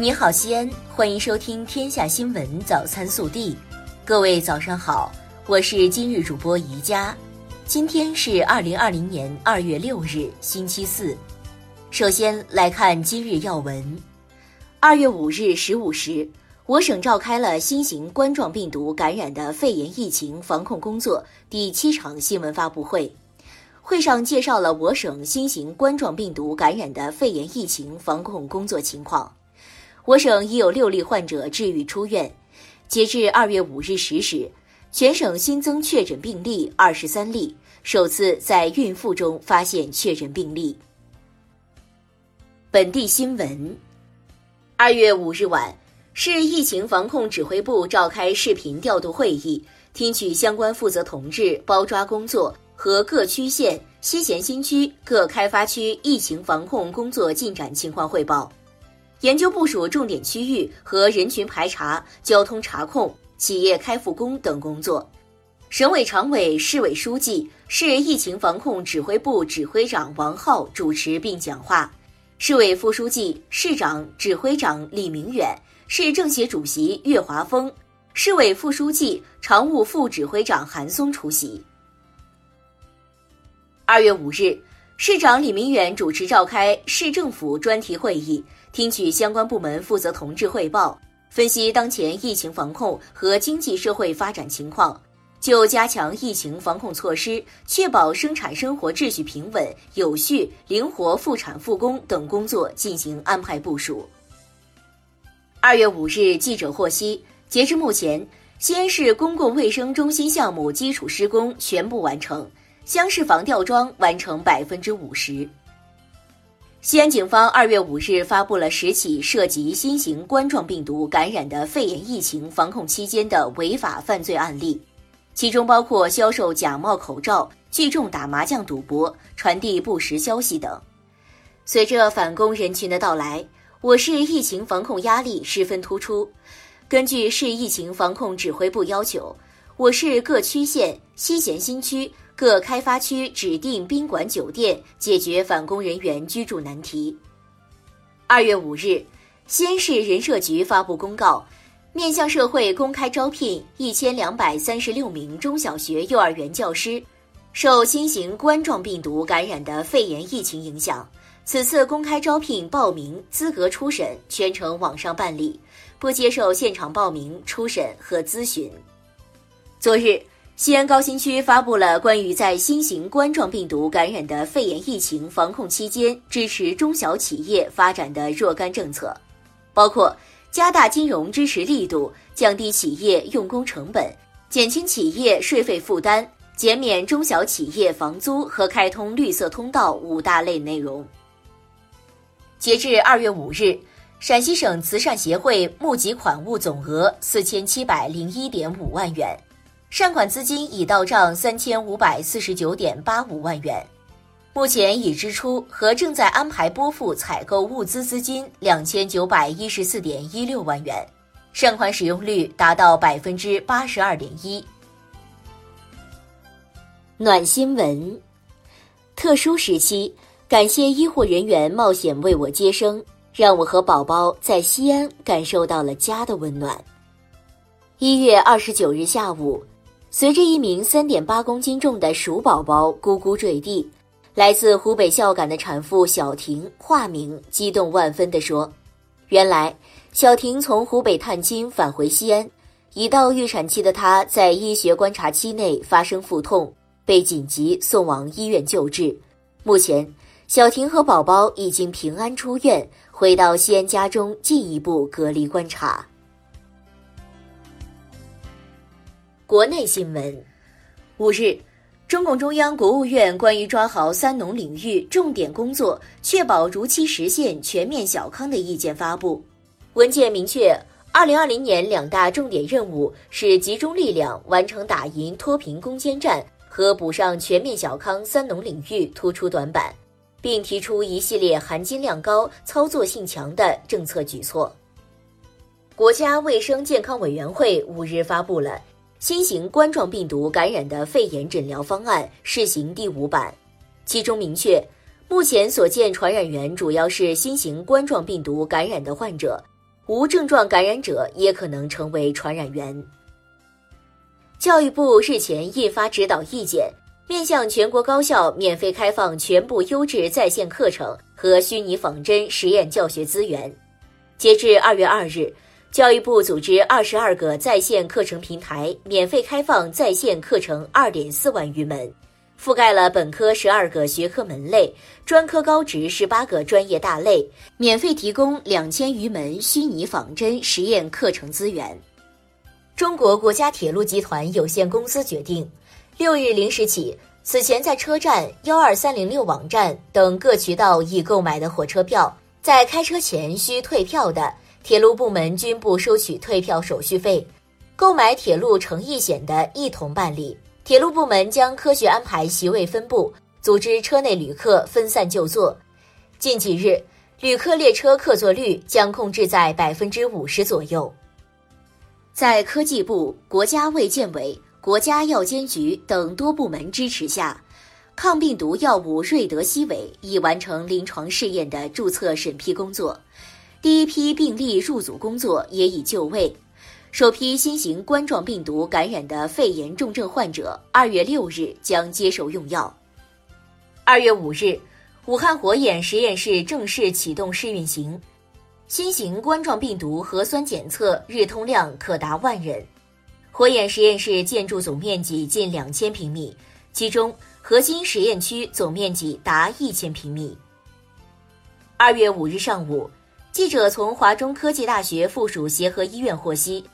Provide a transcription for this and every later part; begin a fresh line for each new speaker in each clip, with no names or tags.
你好，西安，欢迎收听《天下新闻早餐速递》。各位早上好，我是今日主播宜佳。今天是二零二零年二月六日，星期四。首先来看今日要闻。二月五日十五时，我省召开了新型冠状病毒感染的肺炎疫情防控工作第七场新闻发布会。会上介绍了我省新型冠状病毒感染的肺炎疫情防控工作情况。我省已有六例患者治愈出院。截至二月五日十时，全省新增确诊病例二十三例，首次在孕妇中发现确诊病例。本地新闻：二月五日晚，市疫情防控指挥部召开视频调度会议，听取相关负责同志包抓工作和各区县、西咸新区各开发区疫情防控工作进展情况汇报。研究部署重点区域和人群排查、交通查控、企业开复工等工作。省委常委、市委书记、市疫情防控指挥部指挥长王浩主持并讲话，市委副书记、市长、指挥长李明远，市政协主席岳华峰，市委副书记、常务副指挥长韩松出席。二月五日，市长李明远主持召开市政府专题会议。听取相关部门负责同志汇报，分析当前疫情防控和经济社会发展情况，就加强疫情防控措施、确保生产生活秩序平稳、有序、灵活复产复工等工作进行安排部署。二月五日，记者获悉，截至目前，西安市公共卫生中心项目基础施工全部完成，厢式防吊装完成百分之五十。西安警方二月五日发布了十起涉及新型冠状病毒感染的肺炎疫情防控期间的违法犯罪案例，其中包括销售假冒口罩、聚众打麻将赌博、传递不实消息等。随着返工人群的到来，我市疫情防控压力十分突出。根据市疫情防控指挥部要求，我市各区县、西咸新区。各开发区指定宾馆酒店解决返工人员居住难题。二月五日，西安市人社局发布公告，面向社会公开招聘一千两百三十六名中小学、幼儿园教师。受新型冠状病毒感染的肺炎疫情影响，此次公开招聘报名资格初审全程网上办理，不接受现场报名、初审和咨询。昨日。西安高新区发布了关于在新型冠状病毒感染的肺炎疫情防控期间支持中小企业发展的若干政策，包括加大金融支持力度、降低企业用工成本、减轻企业税费负担、减免中小企业房租和开通绿色通道五大类内容。截至二月五日，陕西省慈善协会募集款物总额四千七百零一点五万元。善款资金已到账三千五百四十九点八五万元，目前已支出和正在安排拨付采购物资资金两千九百一十四点一六万元，善款使用率达到百分之八十二点一。暖新闻：特殊时期，感谢医护人员冒险为我接生，让我和宝宝在西安感受到了家的温暖。一月二十九日下午。随着一名三点八公斤重的鼠宝宝咕咕坠地，来自湖北孝感的产妇小婷（化名）激动万分地说：“原来，小婷从湖北探亲返回西安，已到预产期的她在医学观察期内发生腹痛，被紧急送往医院救治。目前，小婷和宝宝已经平安出院，回到西安家中进一步隔离观察。”国内新闻，五日，中共中央、国务院关于抓好“三农”领域重点工作，确保如期实现全面小康的意见发布。文件明确，二零二零年两大重点任务是集中力量完成打赢脱贫攻坚战和补上全面小康“三农”领域突出短板，并提出一系列含金量高、操作性强的政策举措。国家卫生健康委员会五日发布了。新型冠状病毒感染的肺炎诊疗方案试行第五版，其中明确，目前所见传染源主要是新型冠状病毒感染的患者，无症状感染者也可能成为传染源。教育部日前印发指导意见，面向全国高校免费开放全部优质在线课程和虚拟仿真实验教学资源。截至二月二日，教育部组织二十二个在线课程平台免费开放在线课程二点四万余门，覆盖了本科十二个学科门类，专科高职十八个专业大类，免费提供两千余门虚拟仿真实验课程资源。中国国家铁路集团有限公司决定，六日零时起，此前在车站、幺二三零六网站等各渠道已购买的火车票，在开车前需退票的，铁路部门均不收取退票手续费。购买铁路乘意险的，一同办理。铁路部门将科学安排席位分布，组织车内旅客分散就坐。近几日，旅客列车客座率将控制在百分之五十左右。在科技部、国家卫健委、国家药监局等多部门支持下，抗病毒药物瑞德西韦已完成临床试验的注册审批工作，第一批病例入组工作也已就位。首批新型冠状病毒感染的肺炎重症患者，二月六日将接受用药。二月五日，武汉火眼实验室正式启动试运行。新型冠状病毒核酸检测日通量可达万人。火眼实验室建筑总面积近两千平米，其中核心实验区总面积达一千平米。二月五日上午，记者从华中科技大学附属协和医院获悉，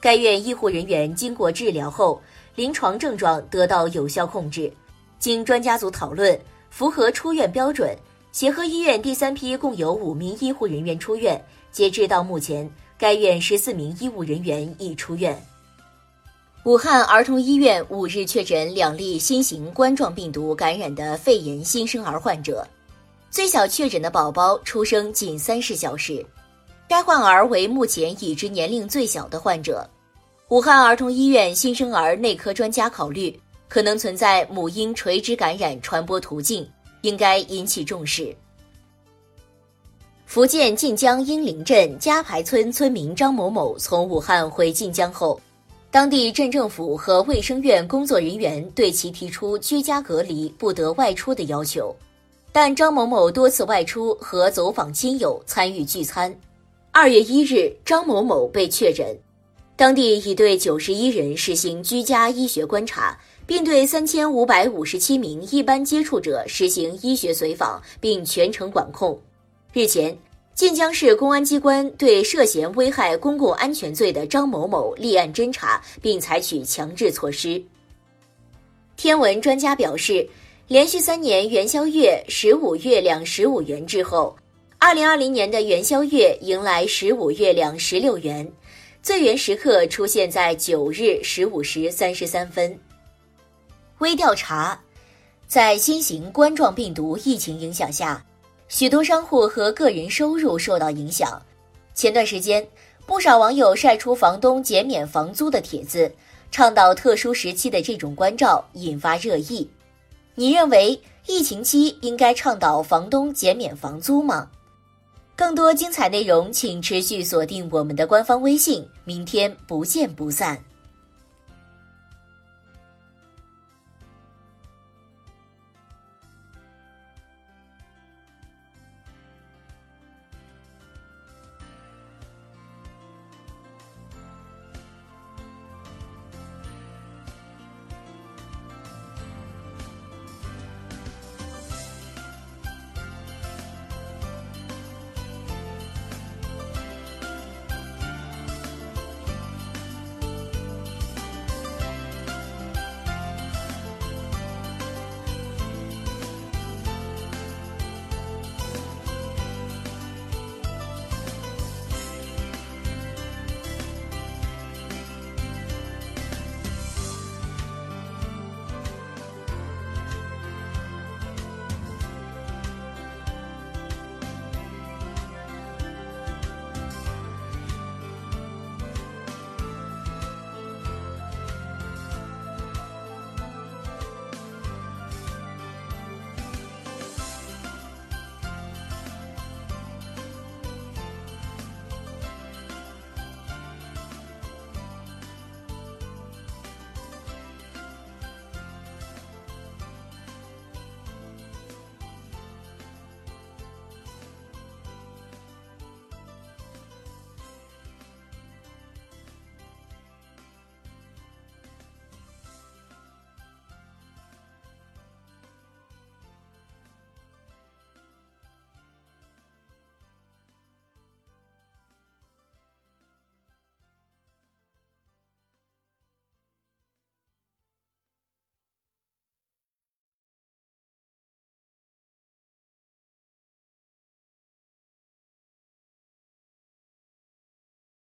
该院医护人员经过治疗后，临床症状得到有效控制。经专家组讨论，符合出院标准。协和医院第三批共有五名医护人员出院，截至到目前，该院十四名医务人员已出院。武汉儿童医院五日确诊两例新型冠状病毒感染的肺炎新生儿患者，最小确诊的宝宝出生仅三十小时，该患儿为目前已知年龄最小的患者。武汉儿童医院新生儿内科专家考虑，可能存在母婴垂直感染传播途径。应该引起重视。福建晋江英林镇嘉排村村民张某某从武汉回晋江后，当地镇政府和卫生院工作人员对其提出居家隔离、不得外出的要求，但张某某多次外出和走访亲友、参与聚餐。二月一日，张某某被确诊，当地已对九十一人实行居家医学观察。并对三千五百五十七名一般接触者实行医学随访，并全程管控。日前，晋江市公安机关对涉嫌危害公共安全罪的张某某立案侦查，并采取强制措施。天文专家表示，连续三年元宵月十五月亮十五圆之后，二零二零年的元宵月迎来十五月亮十六圆，最圆时刻出现在九日十五时三十三分。微调查，在新型冠状病毒疫情影响下，许多商户和个人收入受到影响。前段时间，不少网友晒出房东减免房租的帖子，倡导特殊时期的这种关照，引发热议。你认为疫情期应该倡导房东减免房租吗？更多精彩内容，请持续锁定我们的官方微信。明天不见不散。